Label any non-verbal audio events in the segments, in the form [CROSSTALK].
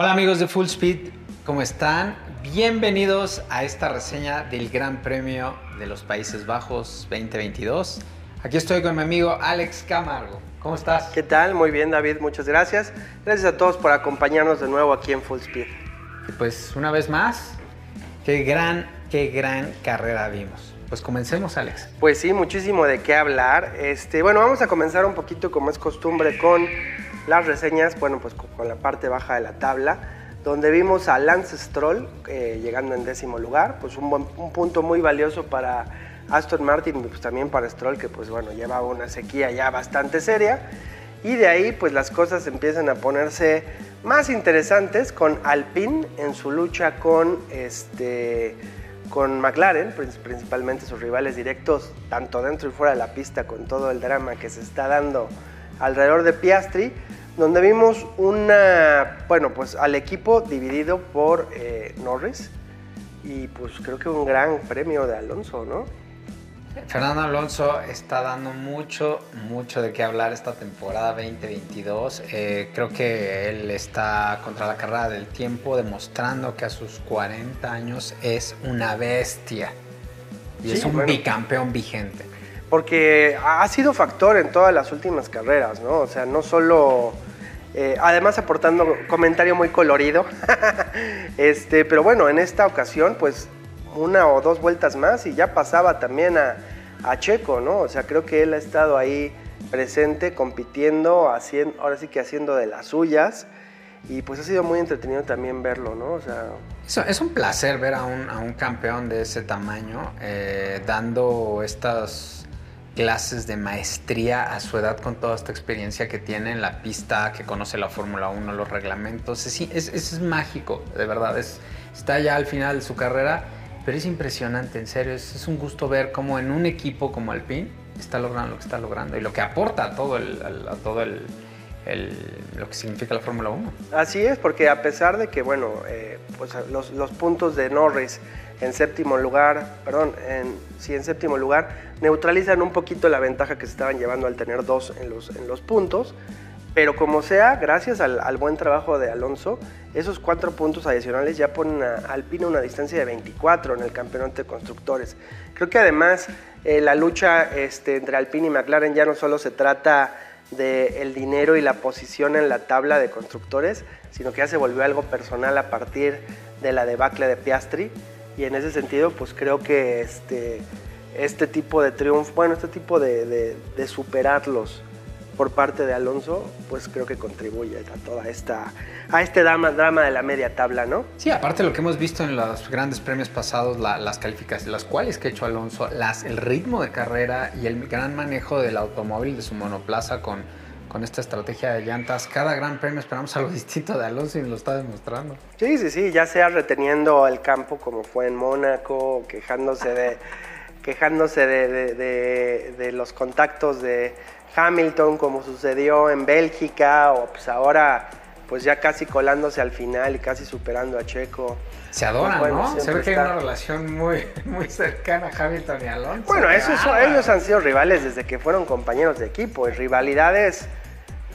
Hola amigos de Full Speed, ¿cómo están? Bienvenidos a esta reseña del Gran Premio de los Países Bajos 2022. Aquí estoy con mi amigo Alex Camargo. ¿Cómo estás? ¿Qué tal? Muy bien, David, muchas gracias. Gracias a todos por acompañarnos de nuevo aquí en Full Speed. Y pues una vez más, qué gran, qué gran carrera vimos. Pues comencemos, Alex. Pues sí, muchísimo de qué hablar. Este, bueno, vamos a comenzar un poquito como es costumbre con las reseñas, bueno, pues con la parte baja de la tabla, donde vimos a Lance Stroll eh, llegando en décimo lugar, pues un, un punto muy valioso para Aston Martin y pues también para Stroll, que pues bueno, lleva una sequía ya bastante seria. Y de ahí pues las cosas empiezan a ponerse más interesantes con Alpine en su lucha con, este, con McLaren, principalmente sus rivales directos, tanto dentro y fuera de la pista, con todo el drama que se está dando alrededor de Piastri, donde vimos una, bueno, pues al equipo dividido por eh, Norris y pues creo que un gran premio de Alonso, ¿no? Fernando Alonso está dando mucho, mucho de qué hablar esta temporada 2022. Eh, creo que él está contra la carrera del tiempo, demostrando que a sus 40 años es una bestia. Y es un bicampeón vigente. Porque ha sido factor en todas las últimas carreras, ¿no? O sea, no solo... Eh, además aportando comentario muy colorido. [LAUGHS] este, pero bueno, en esta ocasión, pues una o dos vueltas más y ya pasaba también a, Checo, ¿no? O sea, creo que él ha estado ahí presente, compitiendo, haciendo, ahora sí que haciendo de las suyas. Y pues ha sido muy entretenido también verlo, ¿no? O sea... Es, un placer ver a un, a un campeón de ese tamaño eh, dando estas clases de maestría a su edad con toda esta experiencia que tiene en la pista, que conoce la Fórmula 1, los reglamentos. Es, es, es, mágico, de verdad. Es, está ya al final de su carrera pero es impresionante, en serio, es, un gusto ver cómo en un equipo como Alpine está logrando lo que está logrando y lo que aporta a todo el, todo el, lo que significa la Fórmula 1. Así es, porque a pesar de que, bueno, eh, pues los, puntos de Norris en séptimo lugar, perdón, en, sí, en séptimo lugar, neutralizan un poquito la ventaja que se estaban llevando al tener dos en los, en los puntos, pero como sea, gracias al, buen trabajo de Alonso, esos cuatro puntos adicionales ya ponen a Alpine una distancia de 24 en el campeonato de constructores. Creo que además eh, la lucha este, entre Alpine y McLaren ya no solo se trata del dinero y la posición en la tabla de constructores, sino que ya se volvió algo personal a partir de la debacle de Piastri. Y en ese sentido, pues creo que este, este tipo de triunfo, bueno, este tipo de superarlos por parte de Alonso, pues creo que contribuye a toda esta, a este drama, drama de la media tabla, ¿no? Sí, aparte de lo que hemos visto en los grandes premios pasados, las calificaciones, las cuales que ha hecho Alonso, las, el ritmo de carrera y el gran manejo del automóvil, de su monoplaza con, con esta estrategia de llantas, cada gran premio esperamos algo [LAUGHS] distinto de Alonso y lo está demostrando. Sí, sí, sí, ya sea reteniendo el campo como fue en Mónaco, quejándose de [LAUGHS] quejándose de los contactos de Hamilton, como sucedió en Bélgica, o pues ahora pues ya casi colándose al final y casi superando a Checo. Se adoran, ¿no? Se ve que hay una relación muy, muy cercana a Hamilton y Alonso. Bueno, esos, ellos han sido rivales desde que fueron compañeros de equipo, y rivalidades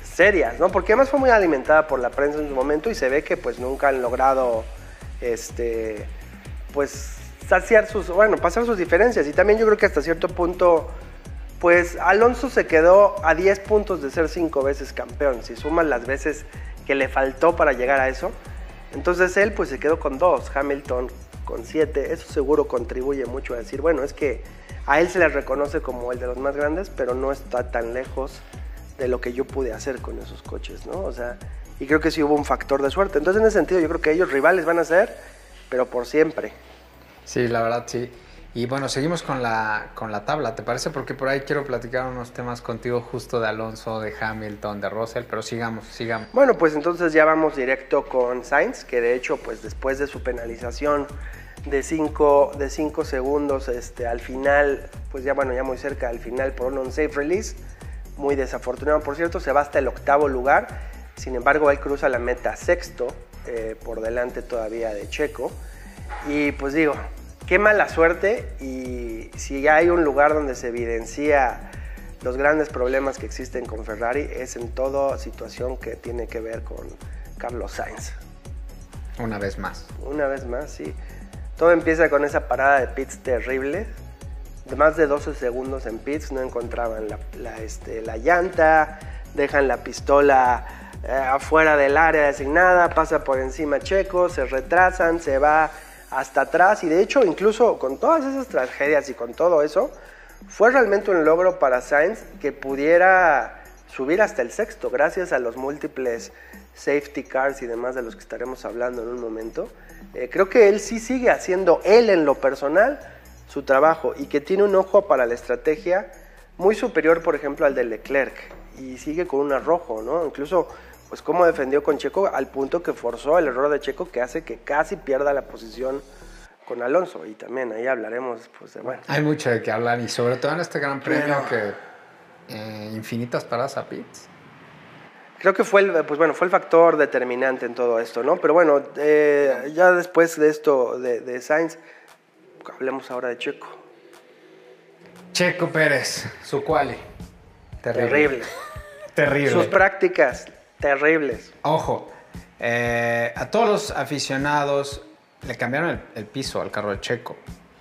serias, ¿no? Porque además fue muy alimentada por la prensa en su momento y se ve que pues nunca han logrado, este, pues saciar sus, bueno, pasar sus diferencias. Y también yo creo que hasta cierto punto pues Alonso se quedó a 10 puntos de ser cinco veces campeón. Si suman las veces que le faltó para llegar a eso, entonces él pues se quedó con dos, Hamilton con siete. Eso seguro contribuye mucho a decir, bueno, es que a él se le reconoce como el de los más grandes, pero no está tan lejos de lo que yo pude hacer con esos coches, ¿no? O sea, y creo que sí hubo un factor de suerte. Entonces en ese sentido yo creo que ellos rivales van a ser, pero por siempre. Sí, la verdad sí. Y bueno, seguimos con la, con la tabla, ¿te parece? Porque por ahí quiero platicar unos temas contigo justo de Alonso, de Hamilton, de Russell, pero sigamos, sigamos. Bueno, pues entonces ya vamos directo con Sainz, que de hecho, pues después de su penalización de 5 de cinco segundos este, al final, pues ya bueno, ya muy cerca al final por un on-safe release, muy desafortunado por cierto, se va hasta el octavo lugar, sin embargo él cruza la meta sexto, eh, por delante todavía de Checo, y pues digo, qué mala suerte y si hay un lugar donde se evidencia los grandes problemas que existen con Ferrari es en toda situación que tiene que ver con Carlos Sainz. Una vez más. Una vez más, sí. Todo empieza con esa parada de pits terrible. De más de 12 segundos en pits no encontraban la, este, la llanta, dejan la pistola eh, afuera del área designada, pasa por encima Checo, se retrasan, se va hasta atrás y de hecho incluso con todas esas tragedias y con todo eso, fue realmente un logro para Sainz que pudiera subir hasta el sexto gracias a los múltiples safety cars y demás de los que estaremos hablando en un momento. Eh, creo que él sí sigue haciendo él en lo personal su trabajo y que tiene un ojo para la estrategia muy superior, por ejemplo, al de Leclerc y sigue con un arrojo, ¿no? Incluso, pues cómo defendió con Checo al punto que forzó el error de Checo que hace que casi pierda la posición con Alonso y también ahí hablaremos, pues de bueno. Hay mucho de qué hablar y sobre todo en este Gran Premio que eh, infinitas paradas a pits. Creo que fue el, pues bueno, fue el factor determinante en todo esto, ¿no? Pero bueno, eh, ya después de esto de, de Sainz, hablemos ahora de Checo. Checo Pérez, su quali. Terrible. Terrible. Sus prácticas, terribles. Ojo, eh, a todos los aficionados le cambiaron el, piso al carro de Checo.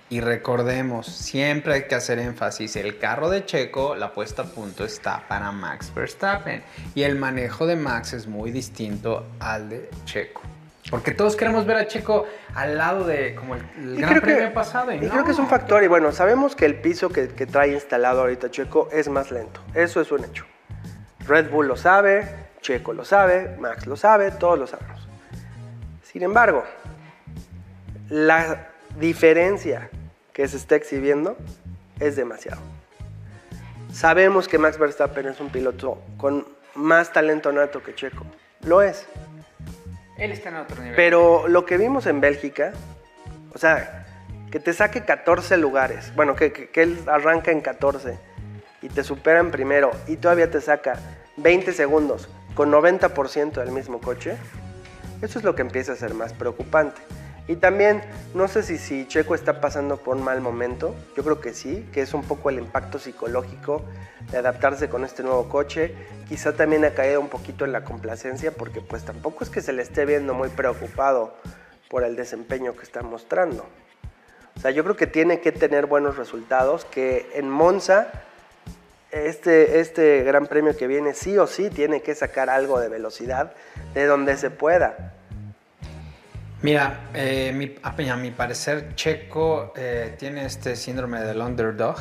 Y recordemos, siempre hay que hacer énfasis, el carro de Checo, la puesta a punto está para Max Verstappen. Y el manejo de Max es muy distinto al de Checo. Porque todos queremos ver a Checo al lado de como el, Gran Premio pasado. Y, creo que es un factor. Y bueno, sabemos que el piso que, que, trae instalado ahorita Checo es más lento. Eso es un hecho. Red Bull lo sabe, Checo lo sabe, Max lo sabe, todos lo sabemos. Sin embargo, la diferencia que se está exhibiendo es demasiado. Sabemos que Max Verstappen es un piloto con más talento nato que Checo. Lo es. Él está en otro nivel. Pero lo que vimos en Bélgica, o sea, que te saque 14 lugares, bueno, que, que, él arranca en 14 y te supera en primero y todavía te saca 20 segundos con 90% del mismo coche, eso es lo que empieza a ser más preocupante. Y también, no sé si, si Checo está pasando por un mal momento, yo creo que sí, que es un poco el impacto psicológico de adaptarse con este nuevo coche. Quizá también ha caído un poquito en la complacencia porque pues tampoco es que se le esté viendo muy preocupado por el desempeño que está mostrando. O sea, yo creo que tiene que tener buenos resultados, que en Monza este, este gran premio que viene sí o sí tiene que sacar algo de velocidad de donde se pueda. Mira, eh, a, mi parecer, Checo eh, tiene este síndrome del underdog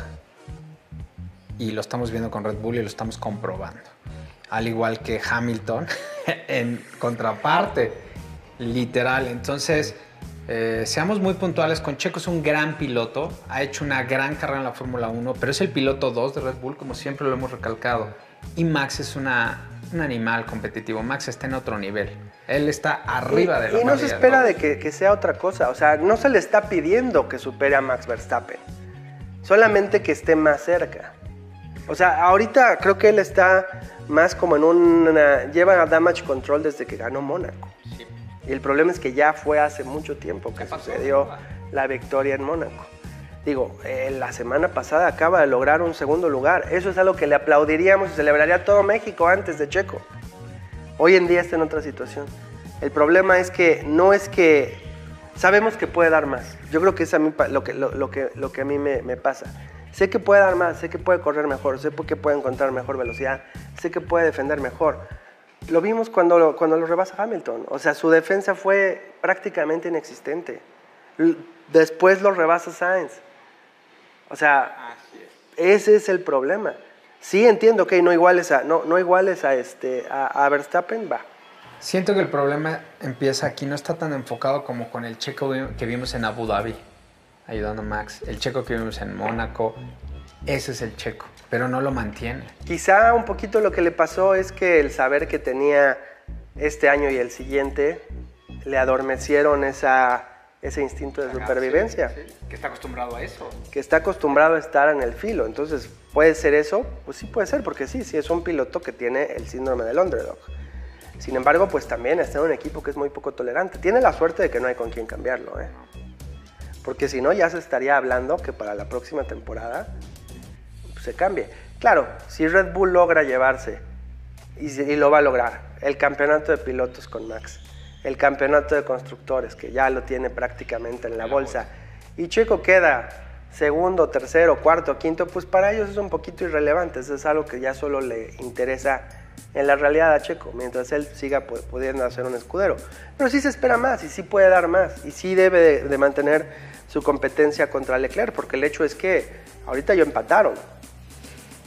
y lo estamos viendo con Red Bull y lo estamos comprobando. Al igual que Hamilton, [LAUGHS] en contraparte, literal. Entonces, eh, seamos muy puntuales con Checo, es un gran piloto, ha hecho una gran carrera en la Fórmula 1, pero es el piloto 2 de Red Bull, como siempre lo hemos recalcado. Y Max es una, un animal competitivo, Max está en otro nivel. Él está arriba de la Y no se espera de que, sea otra cosa. O sea, no se le está pidiendo que supere a Max Verstappen. Solamente que esté más cerca. O sea, ahorita creo que él está más como en una... Lleva a damage control desde que ganó Mónaco. Y el problema es que ya fue hace mucho tiempo que sucedió la victoria en Mónaco. Digo, eh, la semana pasada acaba de lograr un segundo lugar. Eso es algo que le aplaudiríamos y celebraría todo México antes de Checo. Hoy en día está en otra situación. El problema es que no es que sabemos que puede dar más. Yo creo que es a mí lo que, lo, que, lo que a mí me, me, pasa. Sé que puede dar más, sé que puede correr mejor, sé que puede encontrar mejor velocidad, sé que puede defender mejor. Lo vimos cuando lo, cuando lo rebasa Hamilton. O sea, su defensa fue prácticamente inexistente. Después lo rebasa Sainz. O sea, ese es el problema. Sí, entiendo que no iguales a, no, no iguales a, este, a, Verstappen, va. Siento que el problema empieza aquí, no está tan enfocado como con el checo que vimos en Abu Dhabi, ayudando a Max, el checo que vimos en Mónaco, ese es el checo, pero no lo mantiene. Quizá un poquito lo que le pasó es que el saber que tenía este año y el siguiente le adormecieron esa ese instinto de supervivencia. Que está acostumbrado a eso. Que está acostumbrado a estar en el filo. Entonces, ¿puede ser eso? Pues sí puede ser, porque sí, sí es un piloto que tiene el síndrome del underdog. Sin embargo, pues también está en un equipo que es muy poco tolerante. Tiene la suerte de que no hay con quien cambiarlo, ¿eh? Porque si no, ya se estaría hablando que para la próxima temporada se cambie. Claro, si Red Bull logra llevarse, y, y lo va a lograr, el campeonato de pilotos con Max, el campeonato de constructores, que ya lo tiene prácticamente en la bolsa, y Checo queda segundo, tercero, cuarto, quinto, pues para ellos es un poquito irrelevante, eso es algo que ya solo le interesa en la realidad a Checo, mientras él siga pudiendo hacer un escudero. Pero sí se espera más y sí puede dar más y sí debe de, mantener su competencia contra Leclerc, porque el hecho es que ahorita ya empataron.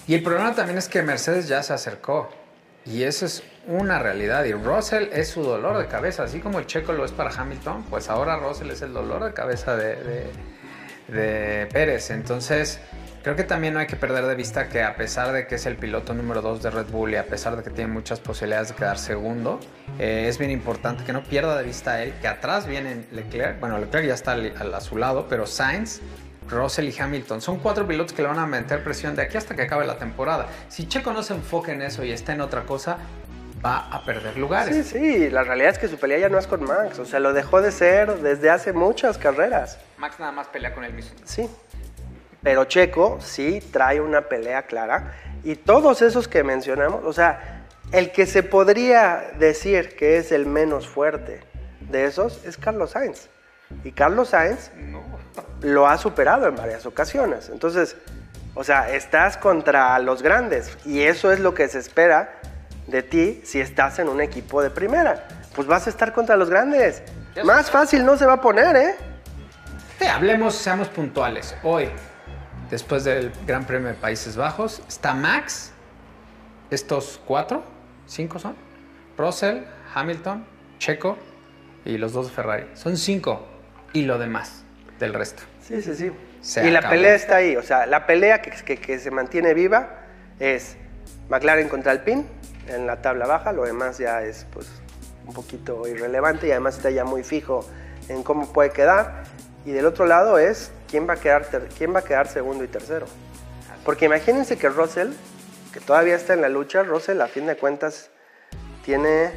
Y el problema también es que Mercedes ya se acercó. Y eso es una realidad. Y Russell es su dolor de cabeza. Así como el checo lo es para Hamilton, pues ahora Russell es el dolor de cabeza de, Pérez. Entonces, creo que también no hay que perder de vista que a pesar de que es el piloto número 2 de Red Bull y a pesar de que tiene muchas posibilidades de quedar segundo, eh, es bien importante que no pierda de vista a él que atrás viene Leclerc. Bueno, Leclerc ya está a su lado, pero Sainz Russell y Hamilton. Son cuatro pilotos que le van a meter presión de aquí hasta que acabe la temporada. Si Checo no se enfoca en eso y está en otra cosa, va a perder lugares. Sí, sí, la realidad es que su pelea ya no es con Max, o sea, lo dejó de ser desde hace muchas carreras. Max nada más pelea con él mismo. Sí, pero Checo sí trae una pelea clara y todos esos que mencionamos, o sea, el que se podría decir que es el menos fuerte de esos es Carlos Sainz. Y Carlos Sainz lo ha superado en varias ocasiones. Entonces, o sea, estás contra los grandes y eso es lo que se espera de ti si estás en un equipo de primera. Pues vas a estar contra los grandes. Más fácil no se va a poner, ¿eh? Sí, hablemos, seamos puntuales. Hoy, después del Gran Premio de Países Bajos, está Max, estos cuatro, cinco son, Russell, Hamilton, Checo y los dos de Ferrari. Son cinco y lo demás del resto. Sí, sí, sí. y la pelea está ahí, o sea, la pelea que, que, se mantiene viva es McLaren contra Alpine en la tabla baja, lo demás ya es pues un poquito irrelevante y además está ya muy fijo en cómo puede quedar. Y del otro lado es quién va a quedar, quién va a quedar segundo y tercero. Porque imagínense que Russell, que todavía está en la lucha, Russell a fin de cuentas tiene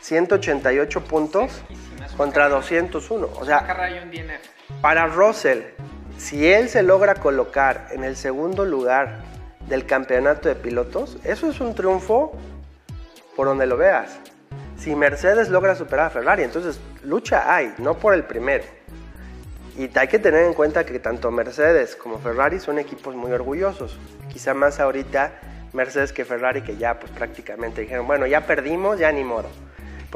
188 puntos contra 201. O sea, para Russell, si él se logra colocar en el segundo lugar del campeonato de pilotos, eso es un triunfo por donde lo veas. Si Mercedes logra superar a Ferrari, entonces lucha hay, no por el primero. Y hay que tener en cuenta que tanto Mercedes como Ferrari son equipos muy orgullosos. Quizá más ahorita Mercedes que Ferrari, que ya pues prácticamente dijeron, bueno, ya perdimos, ya ni modo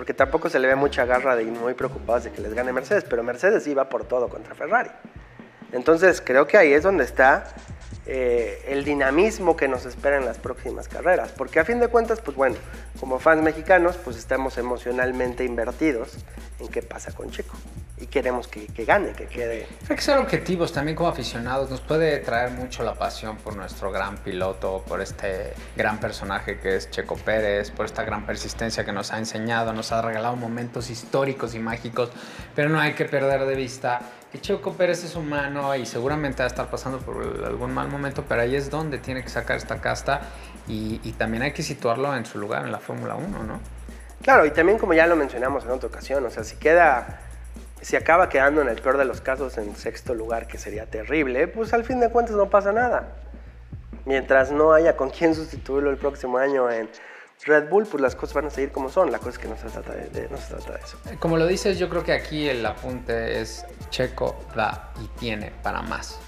porque tampoco se le ve mucha garra de ir muy preocupados de que les gane Mercedes, pero Mercedes iba por todo contra Ferrari. Entonces creo que ahí es donde está eh, el dinamismo que nos espera en las próximas carreras, porque a fin de cuentas, pues bueno, como fans mexicanos, pues estamos emocionalmente invertidos en qué pasa con Checo y queremos que, gane, que quede. Hay que ser objetivos también como aficionados. Nos puede traer mucho la pasión por nuestro gran piloto, por este gran personaje que es Checo Pérez, por esta gran persistencia que nos ha enseñado, nos ha regalado momentos históricos y mágicos, pero no hay que perder de vista que Checo Pérez es humano y seguramente va a estar pasando por algún mal momento, pero ahí es donde tiene que sacar esta casta y, y también hay que situarlo en su lugar en la Fórmula 1, ¿no? Claro, y también como ya lo mencionamos en otra ocasión, o sea, si queda si acaba quedando en el peor de los casos en sexto lugar, que sería terrible, pues al fin de cuentas no pasa nada. Mientras no haya con quién sustituirlo el próximo año en Red Bull, pues las cosas van a seguir como son. La cosa es que no se trata de, no se trata de eso. Como lo dices, yo creo que aquí el apunte es Checo da y tiene para más.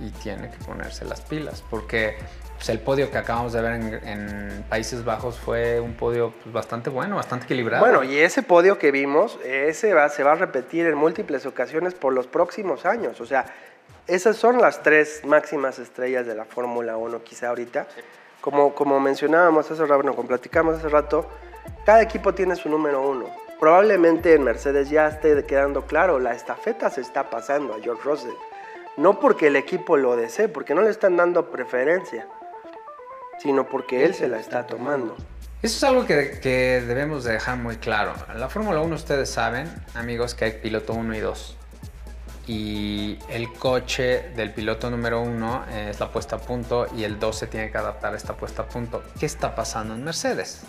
Y tiene que ponerse las pilas, porque pues, el podio que acabamos de ver en, Países Bajos fue un podio pues, bastante bueno, bastante equilibrado. Bueno, y ese podio que vimos, ese va, se va a repetir en múltiples ocasiones por los próximos años. O sea, esas son las tres máximas estrellas de la Fórmula 1 quizá ahorita. Como, como mencionábamos hace rato, bueno, como platicamos hace rato, cada equipo tiene su número uno. Probablemente en Mercedes ya esté quedando claro, la estafeta se está pasando a George Russell. No porque el equipo lo desee, porque no le están dando preferencia sino porque él se la está tomando. Eso es algo que, que debemos de dejar muy claro. En la Fórmula 1 ustedes saben, amigos, que hay piloto 1 y 2. Y el coche del piloto número 1 es la puesta a punto y el 2 se tiene que adaptar a esta puesta a punto. ¿Qué está pasando en Mercedes?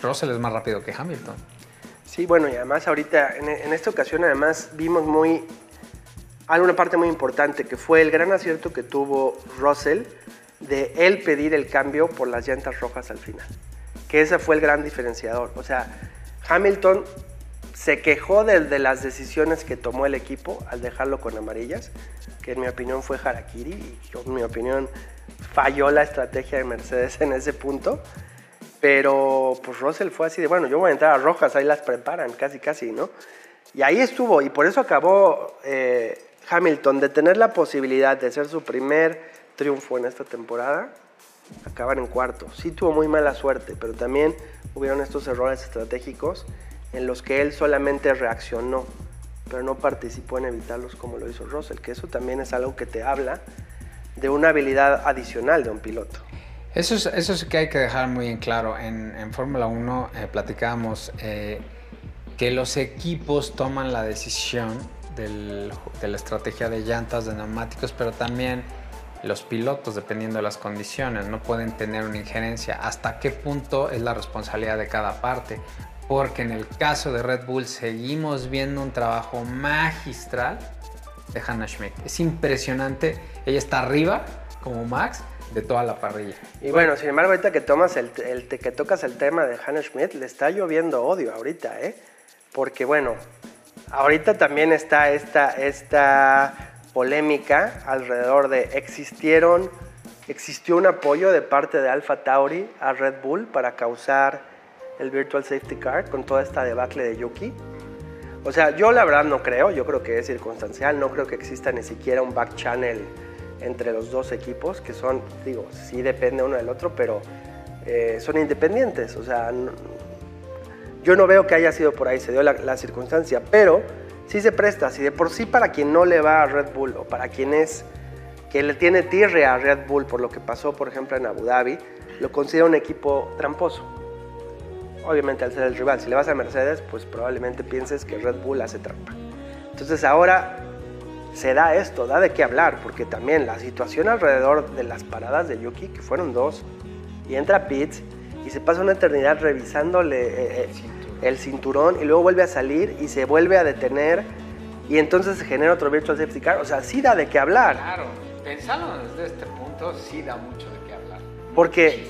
Russell es más rápido que Hamilton. Sí, bueno, y además ahorita, en, en esta ocasión además vimos muy, alguna parte muy importante, que fue el gran acierto que tuvo Russell de él pedir el cambio por las llantas rojas al final. Que ese fue el gran diferenciador. O sea, Hamilton se quejó de, las decisiones que tomó el equipo al dejarlo con amarillas, que en mi opinión fue Harakiri y en mi opinión falló la estrategia de Mercedes en ese punto. Pero pues Russell fue así de, bueno, yo voy a entrar a rojas, ahí las preparan, casi, casi, ¿no? Y ahí estuvo, y por eso acabó eh, Hamilton de tener la posibilidad de ser su primer triunfo en esta temporada, acabar en cuarto. Sí tuvo muy mala suerte, pero también hubieron estos errores estratégicos en los que él solamente reaccionó, pero no participó en evitarlos como lo hizo Russell, que eso también es algo que te habla de una habilidad adicional de un piloto. Eso es, eso es que hay que dejar muy en claro. En, Fórmula 1 eh, platicábamos eh, que los equipos toman la decisión de la estrategia de llantas, de neumáticos, pero también los pilotos, dependiendo de las condiciones, no pueden tener una injerencia. ¿Hasta qué punto es la responsabilidad de cada parte? Porque en el caso de Red Bull seguimos viendo un trabajo magistral de Hannah Schmidt. Es impresionante. Ella está arriba, como Max, de toda la parrilla. Y bueno, sin embargo, ahorita que, tomas el, que tocas el tema de Hannah Schmidt, le está lloviendo odio ahorita, ¿eh? Porque bueno, ahorita también está esta, esta polémica alrededor de existieron, existió un apoyo de parte de Alpha Tauri a Red Bull para causar el Virtual Safety Car con toda esta debacle de Yuki. O sea, yo la verdad no creo, yo creo que es circunstancial, no creo que exista ni siquiera un back channel entre los dos equipos, que son, digo, sí depende uno del otro, pero eh, son independientes. O sea, yo no veo que haya sido por ahí, se dio la, circunstancia, pero sí se presta. Si de por sí para quien no le va a Red Bull o para quien es que le tiene tierra a Red Bull por lo que pasó, por ejemplo, en Abu Dhabi, lo considera un equipo tramposo obviamente al ser el rival. Si le vas a Mercedes, pues probablemente pienses que Red Bull hace trampa. Entonces ahora se da esto, da de qué hablar, porque también la situación alrededor de las paradas de Yuki, que fueron dos, y entra Pitts y se pasa una eternidad revisándole eh, eh, el cinturón y luego vuelve a salir y se vuelve a detener y entonces se genera otro virtual safety car. O sea, sí da de qué hablar. Claro, pensando desde este punto, sí da mucho de qué hablar. Porque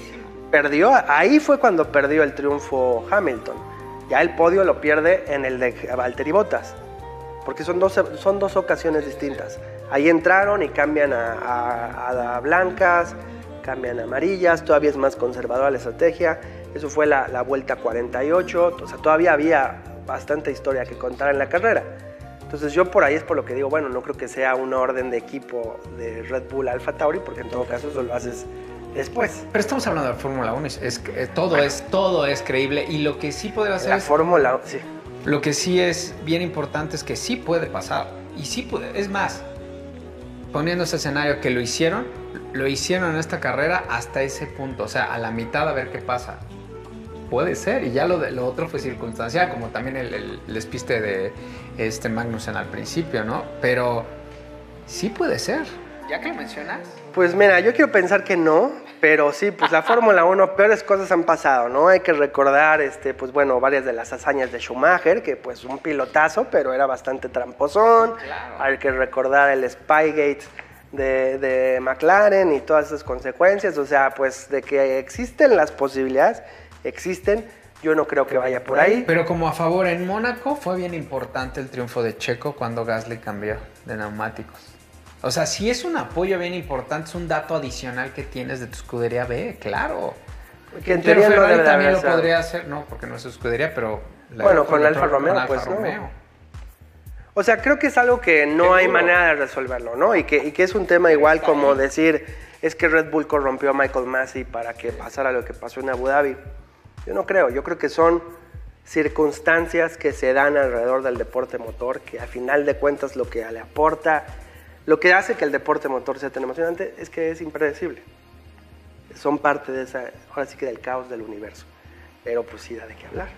perdió, ahí fue cuando perdió el triunfo Hamilton. Ya el podio lo pierde en el de Valtteri Bottas, porque son dos, son dos ocasiones distintas. Ahí entraron y cambian a, blancas, cambian a amarillas, todavía es más conservadora la estrategia. Eso fue la, la vuelta 48, o sea, todavía había bastante historia que contar en la carrera. Entonces yo por ahí es por lo que digo, bueno, no creo que sea una orden de equipo de Red Bull Alfa Tauri, porque en todo caso eso lo haces después. Pero estamos hablando de Fórmula 1, es, que todo, es, todo es creíble y lo que sí podría hacer... La Fórmula sí. Lo que sí es bien importante es que sí puede pasar y sí puede, es más, poniendo ese escenario que lo hicieron, lo hicieron en esta carrera hasta ese punto, o sea, a la mitad a ver qué pasa. Puede ser, y ya lo, de, lo otro fue circunstancial, como también el, el, despiste de este Magnussen al principio, ¿no? Pero sí puede ser. ¿Ya que lo mencionas? Pues mira, yo quiero pensar que no, pero sí, pues la Fórmula 1, peores cosas han pasado, ¿no? Hay que recordar, este, pues bueno, varias de las hazañas de Schumacher, que pues un pilotazo, pero era bastante tramposón. Hay que recordar el Spygate de, de McLaren y todas esas consecuencias. O sea, pues de que existen las posibilidades, existen. Yo no creo que vaya por ahí. Pero como a favor en Mónaco fue bien importante el triunfo de Checo cuando Gasly cambió de neumáticos. O sea, si es un apoyo bien importante, es un dato adicional que tienes de tu escudería B, claro. Que en teoría no también lo podría hacer, no, porque no es su escudería, pero... bueno, con Alfa Romeo, pues Romeo. O sea, creo que es algo que no hay manera de resolverlo, ¿no? Y que, y que es un tema igual como decir, es que Red Bull corrompió a Michael Massey para que pasara lo que pasó en Abu Dhabi. Yo no creo, yo creo que son circunstancias que se dan alrededor del deporte motor, que al final de cuentas lo que le aporta lo que hace que el deporte motor sea tan emocionante es que es impredecible. Son parte de esa, ahora sí que del caos del universo. Pero pues sí da de qué hablar.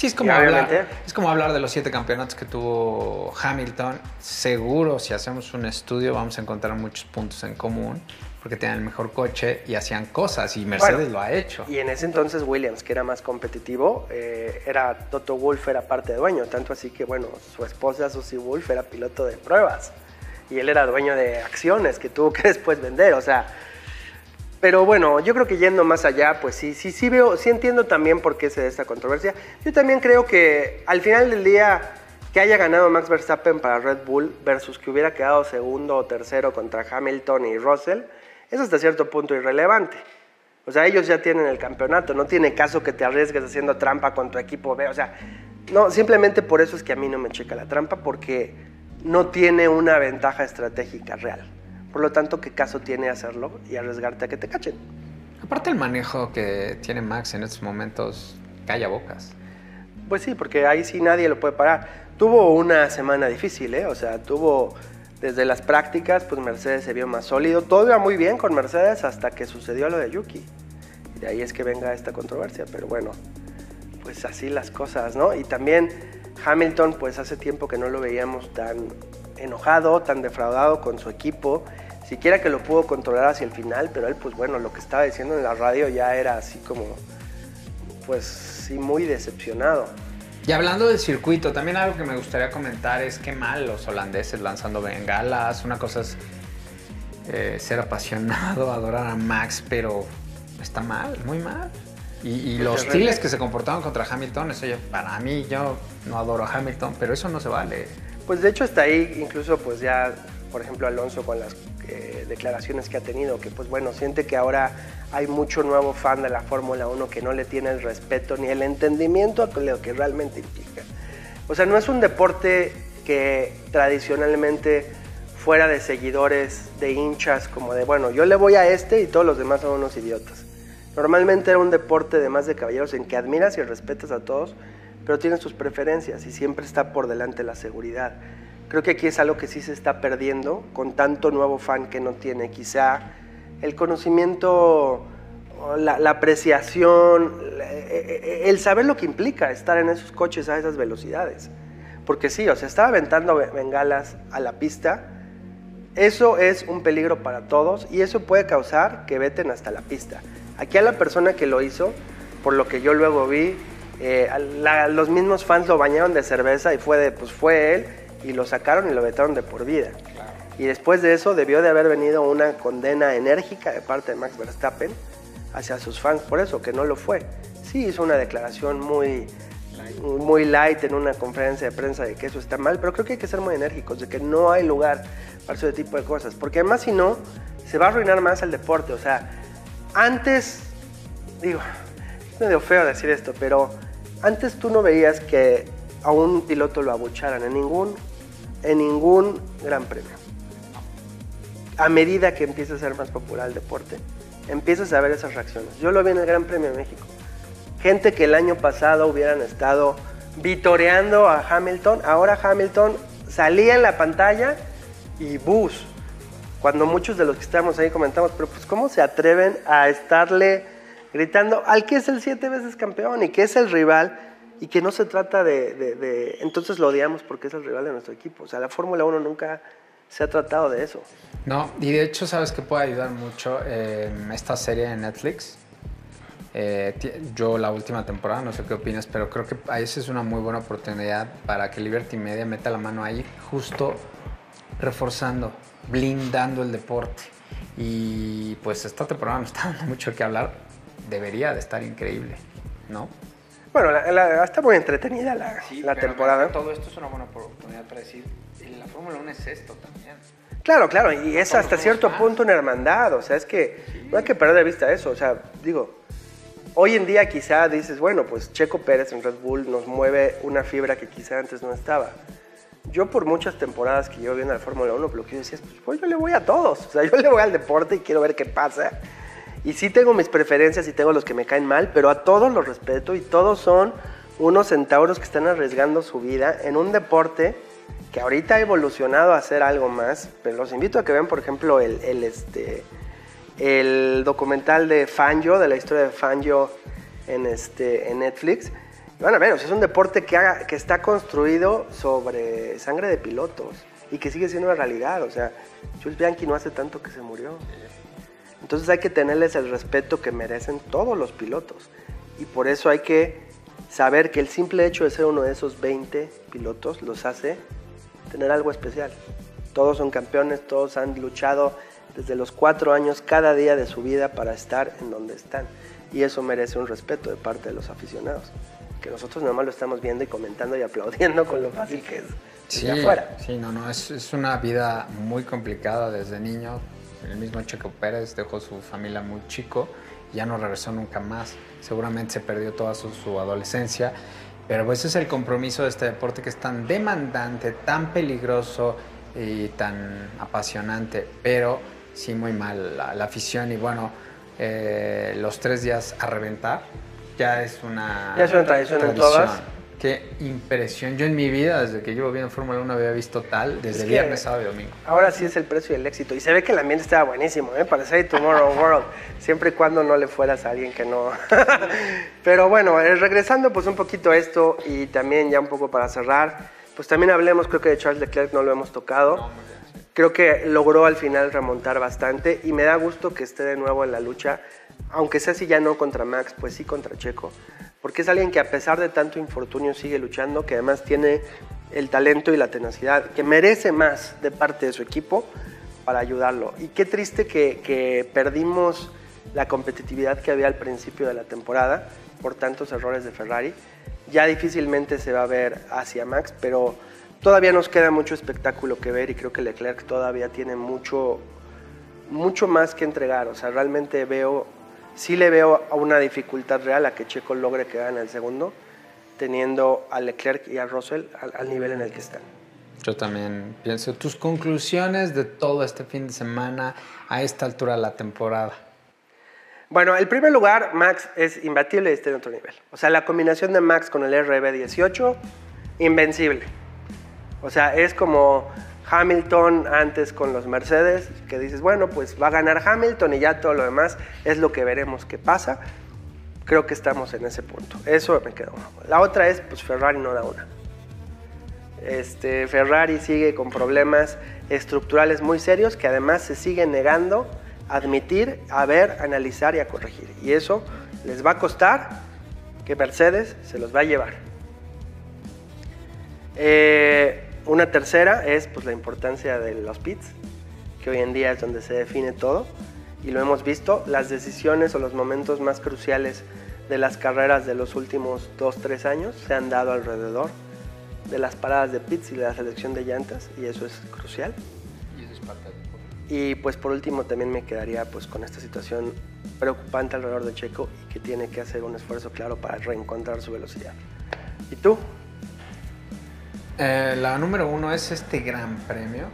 Sí, es como, hablar, es como hablar de los siete campeonatos que tuvo Hamilton. Seguro, si hacemos un estudio, vamos a encontrar muchos puntos en común, porque tenían el mejor coche y hacían cosas, y Mercedes lo ha hecho. Y en ese entonces Williams, que era más competitivo, eh, era Toto Wolff era parte de dueño, tanto así que, bueno, su esposa Susie Wolff era piloto de pruebas y él era dueño de acciones que tuvo [LAUGHS] que después vender. O sea, Pero bueno, yo creo que yendo más allá, pues sí, sí, sí veo, sí entiendo también por qué se da esta controversia. Yo también creo que al final del día que haya ganado Max Verstappen para Red Bull versus que hubiera quedado segundo o tercero contra Hamilton y Russell, es hasta cierto punto irrelevante. O sea, ellos ya tienen el campeonato, no tiene caso que te arriesgues haciendo trampa con tu equipo B. O sea, no, simplemente por eso es que a mí no me checa la trampa, porque no tiene una ventaja estratégica real. Por lo tanto, ¿qué caso tiene hacerlo y arriesgarte a que te cachen? Aparte el manejo que tiene Max en estos momentos, calla bocas. Pues sí, porque ahí sí nadie lo puede parar. Tuvo una semana difícil, ¿eh? O sea, tuvo desde las prácticas, pues Mercedes se vio más sólido. Todo iba muy bien con Mercedes hasta que sucedió lo de Yuki. Y de ahí es que venga esta controversia. Pero bueno, pues así las cosas, ¿no? Y también Hamilton, pues hace tiempo que no lo veíamos tan enojado, tan defraudado con su equipo, siquiera que lo pudo controlar hacia el final, pero él pues bueno, lo que estaba diciendo en la radio ya era así como, pues sí, muy decepcionado. Y hablando del circuito, también algo que me gustaría comentar es qué mal los holandeses lanzando bengalas, una cosa es eh, ser apasionado, [LAUGHS] adorar a Max, pero está mal, muy mal. Y, los hostiles que se comportaron contra Hamilton, eso para mí, yo no adoro a Hamilton, pero eso no se vale. Pues de hecho está ahí incluso pues ya, por ejemplo, Alonso con las eh, declaraciones que ha tenido, que pues bueno, siente que ahora hay mucho nuevo fan de la Fórmula 1 que no le tiene el respeto ni el entendimiento a lo que realmente implica. O sea, no es un deporte que tradicionalmente fuera de seguidores, de hinchas, como de, bueno, yo le voy a este y todos los demás son unos idiotas. Normalmente era un deporte de más de caballeros en que admiras y respetas a todos, pero tienes tus preferencias y siempre está por delante la seguridad. Creo que aquí es algo que sí se está perdiendo con tanto nuevo fan que no tiene quizá el conocimiento, la, apreciación, e, e, el saber lo que implica estar en esos coches a esas velocidades. Porque sí, o sea, estaba aventando bengalas a la pista. Eso es un peligro para todos y eso puede causar que veten hasta la pista. Aquí a la persona que lo hizo, por lo que yo luego vi, eh, los mismos fans lo bañaron de cerveza y fue, de, pues fue él y lo sacaron y lo vetaron de por vida. Y después de eso debió de haber venido una condena enérgica de parte de Max Verstappen hacia sus fans por eso, que no lo fue. Sí hizo una declaración muy light. muy light en una conferencia de prensa de que eso está mal, pero creo que hay que ser muy enérgicos, de que no hay lugar para ese tipo de cosas, porque además si no, se va a arruinar más el deporte. O sea, antes, digo, es medio feo decir esto, pero antes tú no veías que a un piloto lo abucharan en ningún, en ningún gran premio. A medida que empieza a ser más popular el deporte, empiezas a ver esas reacciones. Yo lo vi en el Gran Premio de México. Gente que el año pasado hubieran estado vitoreando a Hamilton, ahora Hamilton salía en la pantalla y bus. Cuando muchos de los que estamos ahí comentamos, pero pues cómo se atreven a estarle gritando al que es el siete veces campeón y que es el rival y que no se trata de, Entonces lo odiamos porque es el rival de nuestro equipo. O sea, la Fórmula 1 nunca se ha tratado de eso. No, y de hecho, ¿sabes que puede ayudar mucho eh, esta serie de Netflix? Eh, yo la última temporada, no sé qué opinas, pero creo que esa es una muy buena oportunidad para que Liberty Media meta la mano ahí, justo reforzando, blindando el deporte. Y pues esta temporada nos está [LAUGHS] dando mucho que hablar debería de estar increíble, ¿no? Bueno, está muy entretenida la, la temporada. Todo esto es una buena oportunidad para decir, la Fórmula 1 es esto también. Claro, claro, y es hasta cierto punto una hermandad, o sea, es que no hay que perder de vista eso, o sea, digo, hoy en día quizá dices, bueno, pues Checo Pérez en Red Bull nos mueve una fibra que quizá antes no estaba. Yo por muchas temporadas que yo viendo la Fórmula 1, lo que yo decía es, pues yo le voy a todos, o sea, yo le voy al deporte y quiero ver qué pasa. Y sí tengo mis preferencias y tengo los que me caen mal, pero a todos los respeto y todos son unos centauros que están arriesgando su vida en un deporte que ahorita ha evolucionado a hacer algo más. Pero los invito a que vean, por ejemplo, el, este, el documental de Fangio, de la historia de Fangio en, este, en Netflix. Van a es un deporte que, que está construido sobre sangre de pilotos y que sigue siendo una realidad. O sea, Jules Bianchi no hace tanto que se murió. Entonces hay que tenerles el respeto que merecen todos los pilotos. Y por eso hay que saber que el simple hecho de ser uno de esos 20 pilotos los hace tener algo especial. Todos son campeones, todos han luchado desde los cuatro años cada día de su vida para estar en donde están. Y eso merece un respeto de parte de los aficionados. Que nosotros nomás lo estamos viendo y comentando y aplaudiendo con lo fácil que es. Sí, afuera. sí, no, no, es, es, una vida muy complicada desde niño. El mismo Checo Pérez dejó su familia muy chico, ya no regresó nunca más. Seguramente se perdió toda su, su adolescencia. Pero pues ese es el compromiso de este deporte que es tan demandante, tan peligroso y tan apasionante. Pero sí, muy mal la, la afición y bueno, eh, los tres días a reventar ya es una, ya es una tradición, en todas. Qué impresión. Yo en mi vida, desde que llevo viendo Fórmula 1, había visto tal desde viernes, sábado y domingo. Ahora sí es el precio del éxito. Y se ve que el ambiente estaba buenísimo, ¿eh? Para ser Tomorrow World. Siempre y cuando no le fueras a alguien que no. [LAUGHS] Pero bueno, eh, regresando pues un poquito a esto y también ya un poco para cerrar, pues también hablemos, creo que de Charles Leclerc no lo hemos tocado. No, creo que logró al final remontar bastante y me da gusto que esté de nuevo en la lucha, aunque sea si ya no contra Max, pues sí contra Checo porque es alguien que a pesar de tanto infortunio sigue luchando, que además tiene el talento y la tenacidad, que merece más de parte de su equipo para ayudarlo. Y qué triste que, perdimos la competitividad que había al principio de la temporada por tantos errores de Ferrari. Ya difícilmente se va a ver hacia Max, pero todavía nos queda mucho espectáculo que ver y creo que Leclerc todavía tiene mucho, mucho más que entregar. O sea, realmente veo sí le veo a una dificultad real a que Checo logre quedar en el segundo, teniendo a Leclerc y a Russell al, nivel en el que están. Yo también pienso. Tus conclusiones de todo este fin de semana a esta altura de la temporada. Bueno, el primer lugar, Max es imbatible y está en otro nivel. O sea, la combinación de Max con el RB18, invencible. O sea, es como Hamilton antes con los Mercedes, que dices, bueno, pues va a ganar Hamilton y ya todo lo demás es lo que veremos qué pasa. Creo que estamos en ese punto. Eso me quedó. La otra es, pues Ferrari no da una. Este, Ferrari sigue con problemas estructurales muy serios que además se sigue negando a admitir, a ver, a analizar y a corregir. Y eso les va a costar que Mercedes se los va a llevar. Eh, una tercera es pues, la importancia de los pits, que hoy en día es donde se define todo, y lo hemos visto, las decisiones o los momentos más cruciales de las carreras de los últimos 2-3 años se han dado alrededor de las paradas de pits y de la selección de llantas, y eso es crucial. Y eso es parte Y pues por último también me quedaría pues con esta situación preocupante alrededor de Checo y que tiene que hacer un esfuerzo claro para reencontrar su velocidad. ¿Y tú? Eh, la número uno es este gran premio.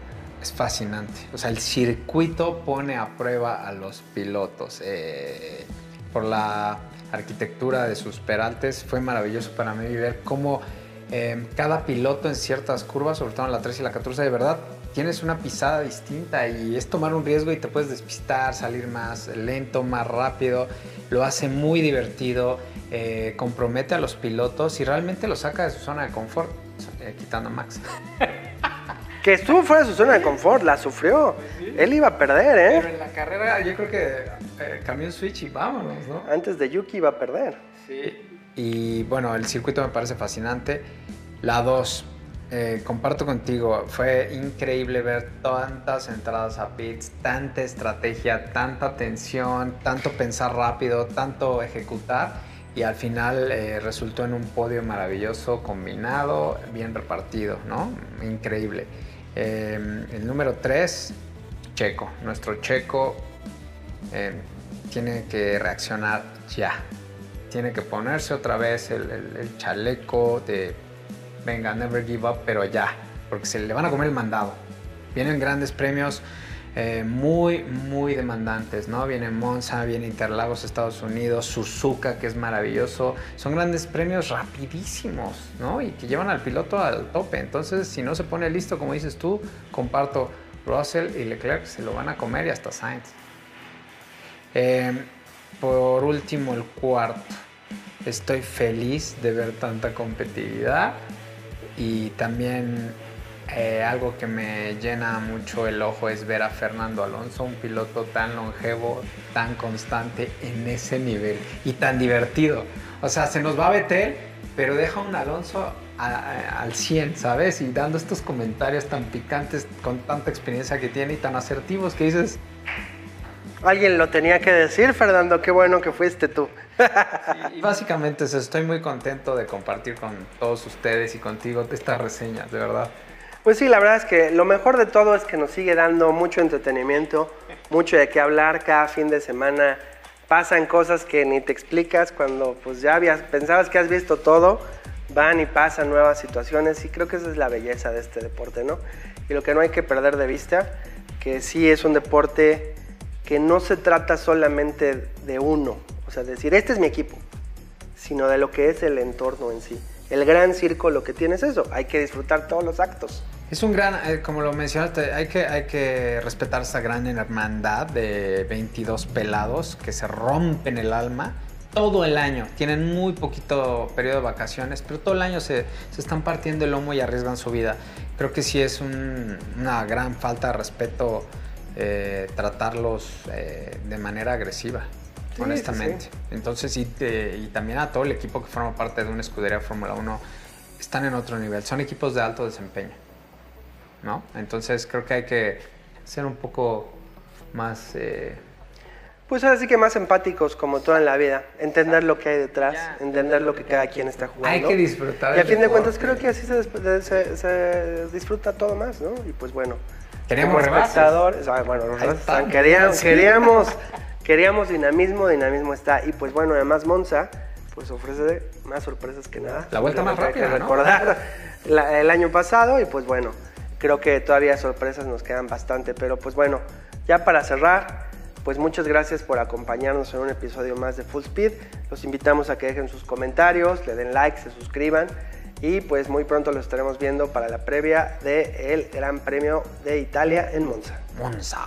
Es fascinante. O sea, el circuito pone a prueba a los pilotos. Eh, por la arquitectura de sus peraltes, fue maravilloso para mí ver cómo eh, cada piloto en ciertas curvas, sobre todo en la 3 y la 14, de verdad tienes una pisada distinta y es tomar un riesgo y te puedes despistar, salir más lento, más rápido. Lo hace muy divertido, compromete a los pilotos y realmente lo saca de su zona de confort. Eh, quitando a Max. [LAUGHS] que estuvo fuera de su zona de confort, la sufrió. Él iba a perder, ¿eh? Pero en la carrera yo creo que eh, cambió un switch y vámonos, ¿no? Antes de Yuki iba a perder. Sí. Y bueno, el circuito me parece fascinante. La 2, eh, comparto contigo, fue increíble ver tantas entradas a pits, tanta estrategia, tanta tensión, tanto pensar rápido, tanto ejecutar y al final eh, resultó en un podio maravilloso, combinado, bien repartido, ¿no? Increíble. Em, el número 3, Checo. Nuestro Checo em, tiene que reaccionar ya. Tiene que ponerse otra vez el, el chaleco de, venga, never give up, pero ya, porque se le van a comer el mandado. Vienen grandes premios eh, muy, muy demandantes, ¿no? Viene Monza, viene Interlagos, Estados Unidos, Suzuka, que es maravilloso. Son grandes premios rapidísimos, ¿no? Y que llevan al piloto al tope. Entonces, si no se pone listo, como dices tú, comparto, Russell y Leclerc se lo van a comer y hasta Sainz. Eh, por último, el cuarto. Estoy feliz de ver tanta competitividad y también eh, algo que me llena mucho el ojo es ver a Fernando Alonso, un piloto tan longevo, tan constante en ese nivel y tan divertido. O sea, se nos va a Betel pero deja un Alonso al 100, ¿sabes? Y dando estos comentarios tan picantes con tanta experiencia que tiene y tan asertivos que dices... Alguien lo tenía que decir, Fernando, qué bueno que fuiste tú. [LAUGHS] y básicamente estoy muy contento de compartir con todos ustedes y contigo estas reseñas, de verdad. Pues sí, la verdad es que lo mejor de todo es que nos sigue dando mucho entretenimiento, mucho de qué hablar cada fin de semana. Pasan cosas que ni te explicas cuando pues ya habías, pensabas que has visto todo, van y pasan nuevas situaciones y creo que esa es la belleza de este deporte, ¿no? Y lo que no hay que perder de vista, que sí es un deporte que no se trata solamente de uno, o sea, decir, este es mi equipo, sino de lo que es el entorno en sí. El gran circo lo que tiene es eso, hay que disfrutar todos los actos. Es un gran, eh, como lo mencionaste, hay que, hay que respetar esa gran hermandad de 22 pelados que se rompen el alma todo el año. Tienen muy poquito periodo de vacaciones, pero todo el año se, están partiendo el lomo y arriesgan su vida. Creo que sí es una gran falta de respeto eh, tratarlos eh, de manera agresiva. honestamente. Entonces, y, y también a todo el equipo que forma parte de una escudería Fórmula 1, están en otro nivel. Son equipos de alto desempeño. ¿No? Entonces creo que hay que ser un poco más... Eh, pues ahora sí que más empáticos como todo en la vida, entender lo que hay detrás, entender lo que cada quien está jugando. Hay que disfrutar. Y a fin de cuentas creo que así se, disfruta todo más, ¿no? Y pues bueno, queríamos espectadores, ah, bueno, queríamos, queríamos, queríamos dinamismo, dinamismo está. Y pues bueno, además Monza, pues ofrece más sorpresas que nada. La vuelta más rápida, que recordar el año pasado y pues bueno, creo que todavía sorpresas nos quedan bastante, pero pues bueno, ya para cerrar, pues muchas gracias por acompañarnos en un episodio más de Full Speed. Los invitamos a que dejen sus comentarios, le den like, se suscriban y pues muy pronto lo estaremos viendo para la previa del Gran Premio de Italia en Monza. Monza.